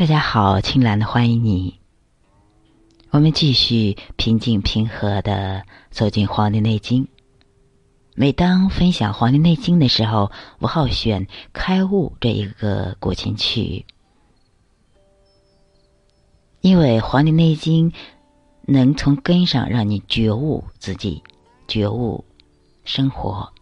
大家好，青兰的欢迎你。我们继续平静平和的走进《黄帝内经》。每当分享《黄帝内经》的时候，我好选《开悟》这一个古琴曲，因为《黄帝内经》能从根上让你觉悟自己，觉悟生活。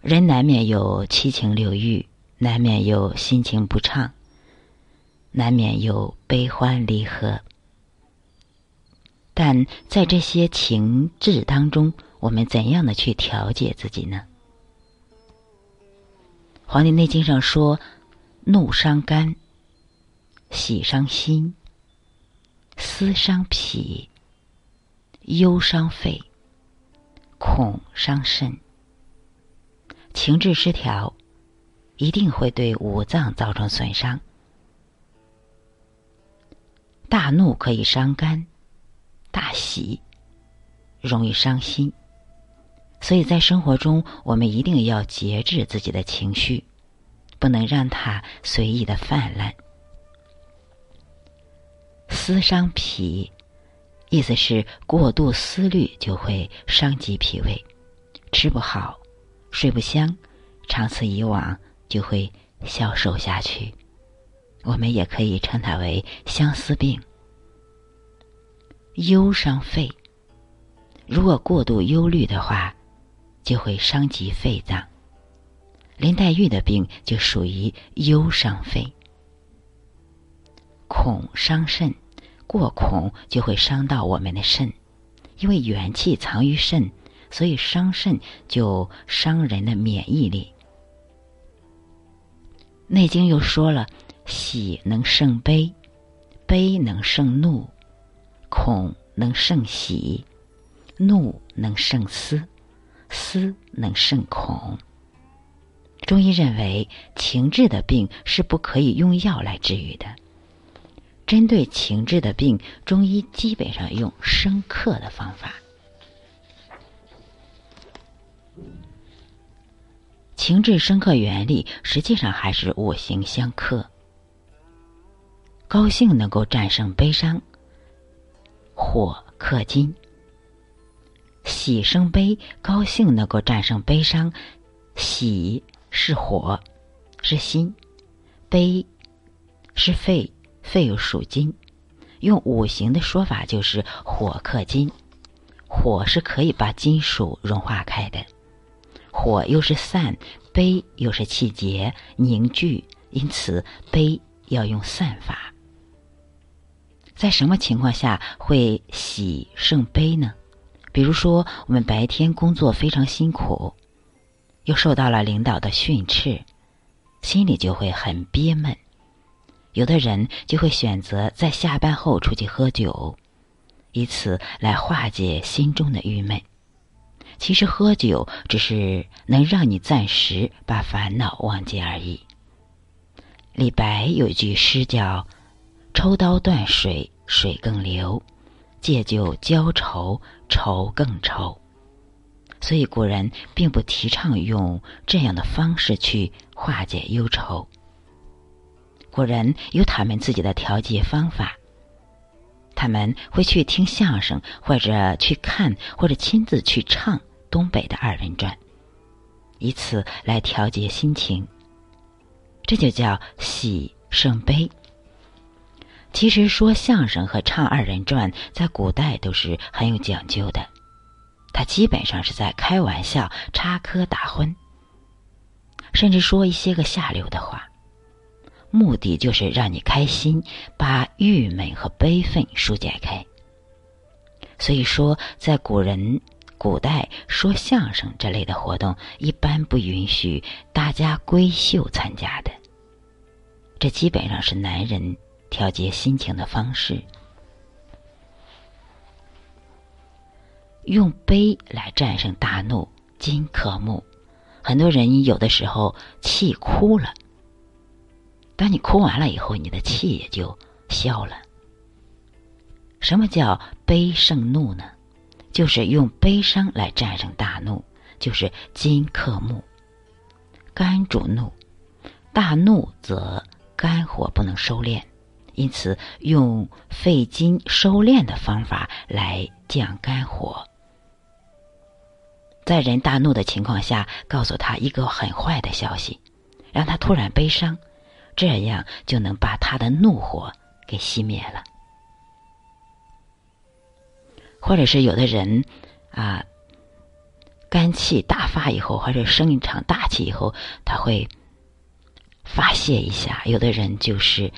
人难免有七情六欲。难免有心情不畅，难免有悲欢离合，但在这些情志当中，我们怎样的去调节自己呢？《黄帝内经》上说：“怒伤肝，喜伤心，思伤脾，忧伤肺，恐伤肾。”情志失调。一定会对五脏造成损伤。大怒可以伤肝，大喜容易伤心，所以在生活中，我们一定要节制自己的情绪，不能让它随意的泛滥。思伤脾，意思是过度思虑就会伤及脾胃，吃不好，睡不香，长此以往。就会消瘦下去，我们也可以称它为相思病。忧伤肺，如果过度忧虑的话，就会伤及肺脏。林黛玉的病就属于忧伤肺。恐伤肾，过恐就会伤到我们的肾，因为元气藏于肾，所以伤肾就伤人的免疫力。《内经》又说了：“喜能胜悲，悲能胜怒，恐能胜喜，怒能胜思，思能胜恐。”中医认为，情志的病是不可以用药来治愈的。针对情志的病，中医基本上用生克的方法。情志生克原理实际上还是五行相克。高兴能够战胜悲伤，火克金；喜生悲，高兴能够战胜悲伤，喜是火，是心；悲是肺，肺又属金。用五行的说法就是火克金，火是可以把金属融化开的。火又是散，悲又是气结凝聚，因此悲要用散法。在什么情况下会喜胜悲呢？比如说，我们白天工作非常辛苦，又受到了领导的训斥，心里就会很憋闷。有的人就会选择在下班后出去喝酒，以此来化解心中的郁闷。其实喝酒只是能让你暂时把烦恼忘记而已。李白有一句诗叫“抽刀断水，水更流；借酒浇愁，愁更愁。”所以古人并不提倡用这样的方式去化解忧愁。古人有他们自己的调节方法，他们会去听相声，或者去看，或者亲自去唱。东北的二人转，以此来调节心情，这就叫喜胜悲。其实说相声和唱二人转，在古代都是很有讲究的，他基本上是在开玩笑、插科打诨，甚至说一些个下流的话，目的就是让你开心，把郁闷和悲愤疏解开。所以说，在古人。古代说相声这类的活动，一般不允许大家闺秀参加的。这基本上是男人调节心情的方式。用悲来战胜大怒，金克木。很多人有的时候气哭了，当你哭完了以后，你的气也就消了。什么叫悲胜怒呢？就是用悲伤来战胜大怒，就是金克木，肝主怒，大怒则肝火不能收敛，因此用肺经收敛的方法来降肝火。在人大怒的情况下，告诉他一个很坏的消息，让他突然悲伤，这样就能把他的怒火给熄灭了。或者是有的人啊，肝气大发以后，或者生一场大气以后，他会发泄一下。有的人就是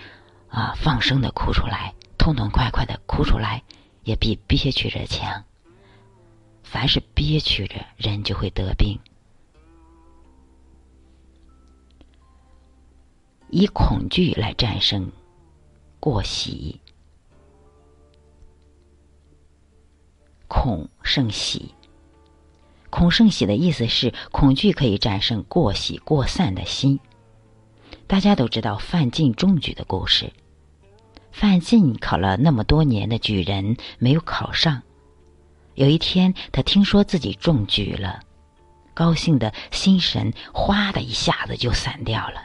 啊，放声的哭出来，痛痛快快的哭出来，也比憋屈着强。凡是憋屈着，人就会得病。以恐惧来战胜过喜，恐胜喜。恐胜喜的意思是，恐惧可以战胜过喜过散的心。大家都知道范进中举的故事。范进考了那么多年的举人，没有考上。有一天，他听说自己中举了，高兴的心神哗的一下子就散掉了。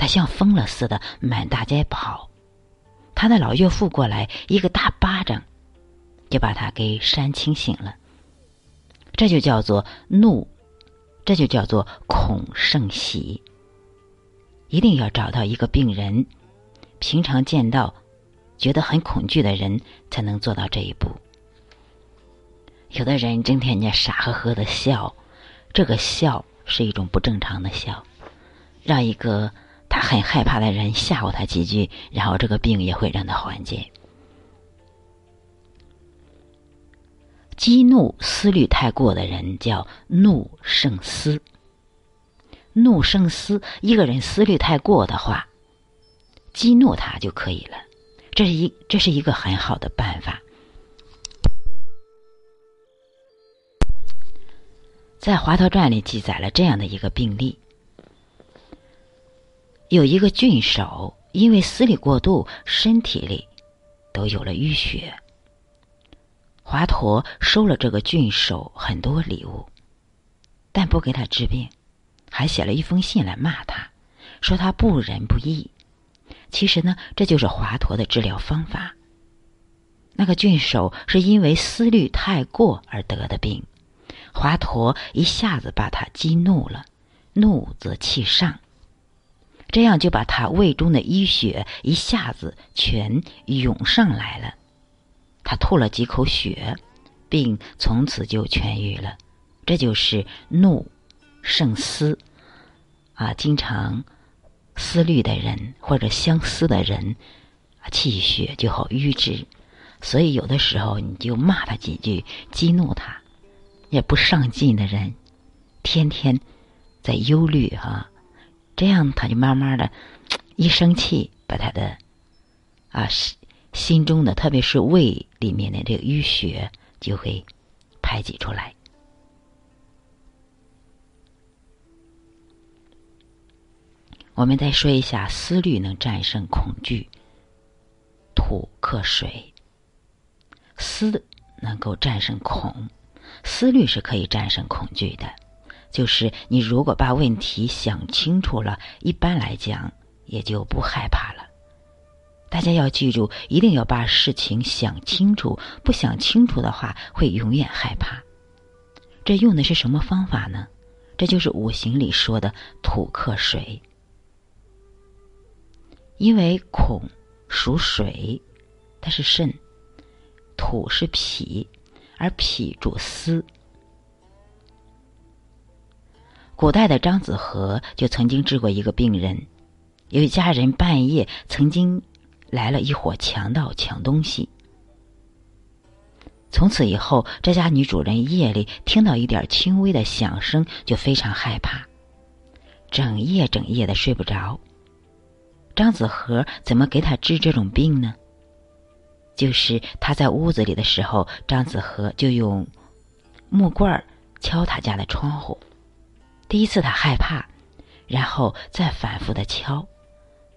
他像疯了似的满大街跑，他的老岳父过来一个大巴掌，就把他给扇清醒了。这就叫做怒，这就叫做恐胜喜。一定要找到一个病人，平常见到觉得很恐惧的人，才能做到这一步。有的人整天家傻呵呵的笑，这个笑是一种不正常的笑，让一个他很害怕的人吓唬他几句，然后这个病也会让他缓解。激怒思虑太过的人叫怒胜思，怒胜思，一个人思虑太过的话，激怒他就可以了，这是一这是一个很好的办法。在《华佗传》里记载了这样的一个病例：有一个郡守，因为思虑过度，身体里都有了淤血。华佗收了这个郡守很多礼物，但不给他治病，还写了一封信来骂他，说他不仁不义。其实呢，这就是华佗的治疗方法。那个郡守是因为思虑太过而得的病。华佗一下子把他激怒了，怒则气上，这样就把他胃中的淤血一下子全涌上来了。他吐了几口血，并从此就痊愈了。这就是怒胜思啊！经常思虑的人或者相思的人，气血就好瘀滞。所以有的时候你就骂他几句，激怒他。也不上进的人，天天在忧虑哈，这样他就慢慢的，一生气，把他的啊心心中的，特别是胃里面的这个淤血就会排挤出来。我们再说一下，思虑能战胜恐惧，土克水，思能够战胜恐。思虑是可以战胜恐惧的，就是你如果把问题想清楚了，一般来讲也就不害怕了。大家要记住，一定要把事情想清楚，不想清楚的话，会永远害怕。这用的是什么方法呢？这就是五行里说的土克水，因为恐属水，它是肾；土是脾。而脾主思。古代的张子和就曾经治过一个病人，有一家人半夜曾经来了一伙强盗抢东西。从此以后，这家女主人夜里听到一点轻微的响声就非常害怕，整夜整夜的睡不着。张子和怎么给她治这种病呢？就是他在屋子里的时候，张子和就用木棍儿敲他家的窗户。第一次他害怕，然后再反复的敲，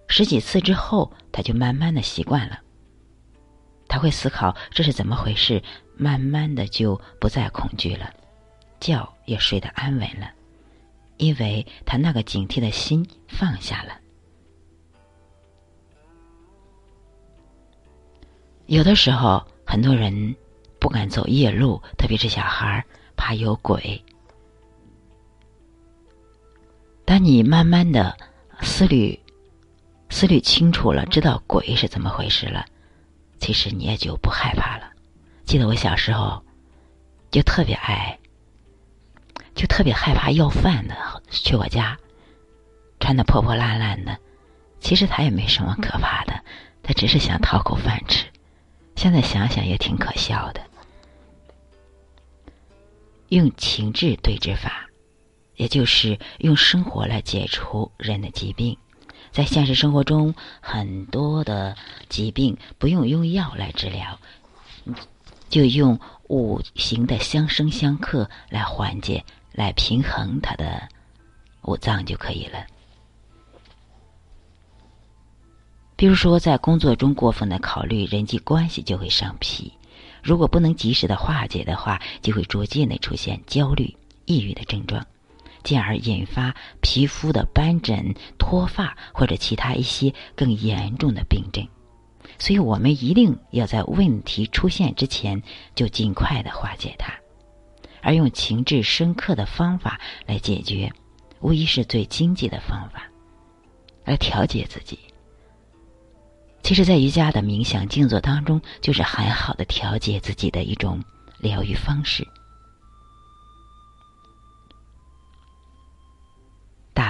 十几次之后，他就慢慢的习惯了。他会思考这是怎么回事，慢慢的就不再恐惧了，觉也睡得安稳了，因为他那个警惕的心放下了。有的时候，很多人不敢走夜路，特别是小孩儿，怕有鬼。当你慢慢的思虑、思虑清楚了，知道鬼是怎么回事了，其实你也就不害怕了。记得我小时候，就特别爱。就特别害怕要饭的去我家，穿的破破烂烂的，其实他也没什么可怕的，他只是想讨口饭吃。现在想想也挺可笑的。用情志对治法，也就是用生活来解除人的疾病。在现实生活中，很多的疾病不用用药来治疗，就用五行的相生相克来缓解。来平衡他的五脏就可以了。比如说，在工作中过分的考虑人际关系，就会伤脾；如果不能及时的化解的话，就会逐渐的出现焦虑、抑郁的症状，进而引发皮肤的斑疹、脱发或者其他一些更严重的病症。所以我们一定要在问题出现之前就尽快的化解它。而用情志深刻的方法来解决，无疑是最经济的方法，来调节自己。其实，在瑜伽的冥想静坐当中，就是很好的调节自己的一种疗愈方式。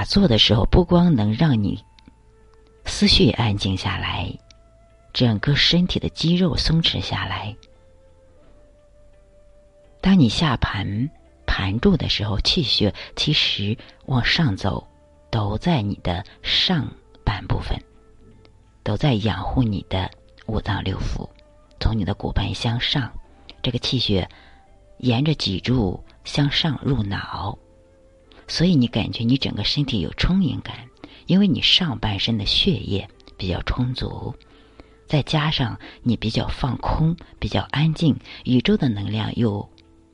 打坐的时候，不光能让你思绪安静下来，整个身体的肌肉松弛下来。当你下盘盘住的时候，气血其实往上走，都在你的上半部分，都在养护你的五脏六腑。从你的骨盆向上，这个气血沿着脊柱向上入脑，所以你感觉你整个身体有充盈感，因为你上半身的血液比较充足，再加上你比较放空、比较安静，宇宙的能量又。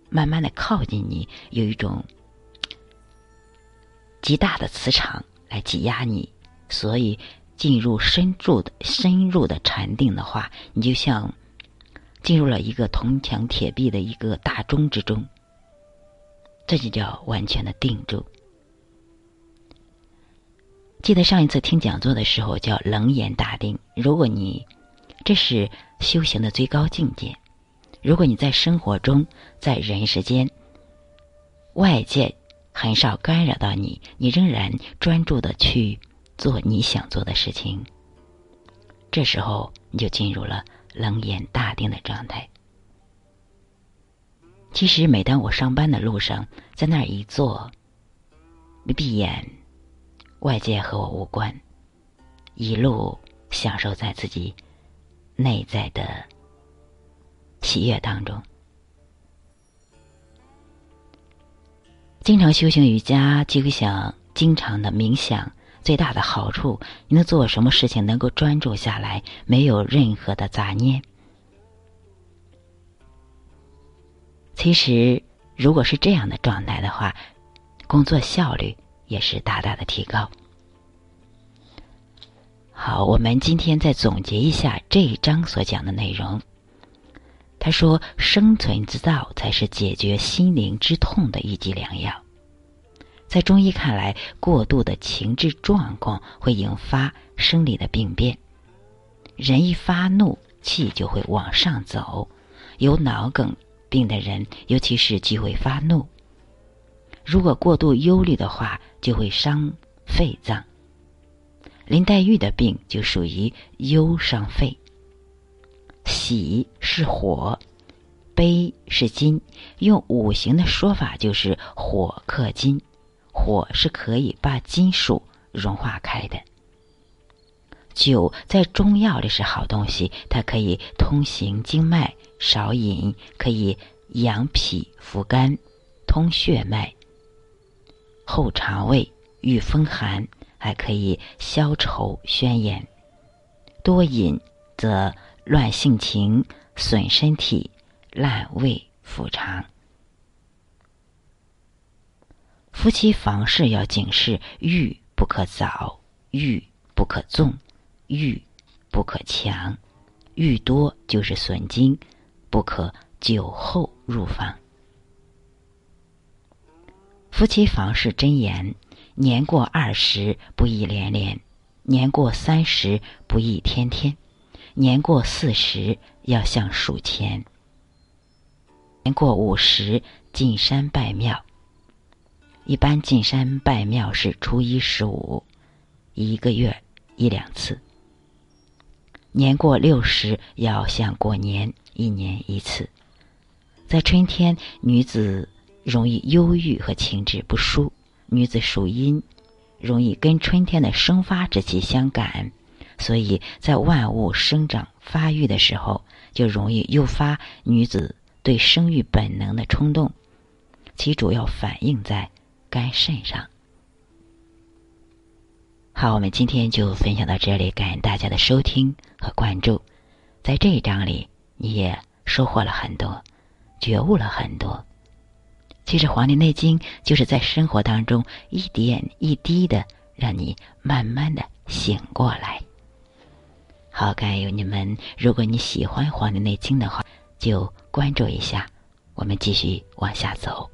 慢慢的靠近你，有一种极大的磁场来挤压你，所以进入深入的深入的禅定的话，你就像进入了一个铜墙铁壁的一个大钟之中，这就叫完全的定住。记得上一次听讲座的时候叫冷眼大定，如果你这是修行的最高境界。如果你在生活中，在人世间，外界很少干扰到你，你仍然专注的去做你想做的事情，这时候你就进入了冷眼大定的状态。其实，每当我上班的路上，在那儿一坐，闭眼，外界和我无关，一路享受在自己内在的。喜悦当中，经常修行瑜伽，就会想经常的冥想。最大的好处，你能做什么事情能够专注下来，没有任何的杂念。其实，如果是这样的状态的话，工作效率也是大大的提高。好，我们今天再总结一下这一章所讲的内容。他说：“生存之道才是解决心灵之痛的一剂良药。”在中医看来，过度的情志状况会引发生理的病变。人一发怒，气就会往上走。有脑梗病的人，尤其是忌讳发怒。如果过度忧虑的话，就会伤肺脏。林黛玉的病就属于忧伤肺。喜是火，悲是金。用五行的说法，就是火克金，火是可以把金属融化开的。酒在中药里是好东西，它可以通行经脉，少饮可以养脾扶肝，通血脉，后肠胃，御风寒，还可以消愁宣言。多饮则。乱性情，损身体，烂胃腹肠。夫妻房事要警示：欲不可早，欲不可纵，欲不可强，欲多就是损精，不可酒后入房。夫妻房事真言：年过二十不宜连连，年过三十不宜天天，年过四十要向数钱，年过五十进山拜庙。一般进山拜庙是初一十五，一个月一两次。年过六十要像过年，一年一次。在春天，女子。容易忧郁和情志不舒，女子属阴，容易跟春天的生发之气相感，所以在万物生长发育的时候，就容易诱发女子对生育本能的冲动，其主要反映在肝肾上。好，我们今天就分享到这里，感谢大家的收听和关注。在这一章里，你也收获了很多，觉悟了很多。其实《黄帝内经》就是在生活当中一点一滴的，让你慢慢的醒过来。好，感谢你们。如果你喜欢《黄帝内经》的话，就关注一下。我们继续往下走。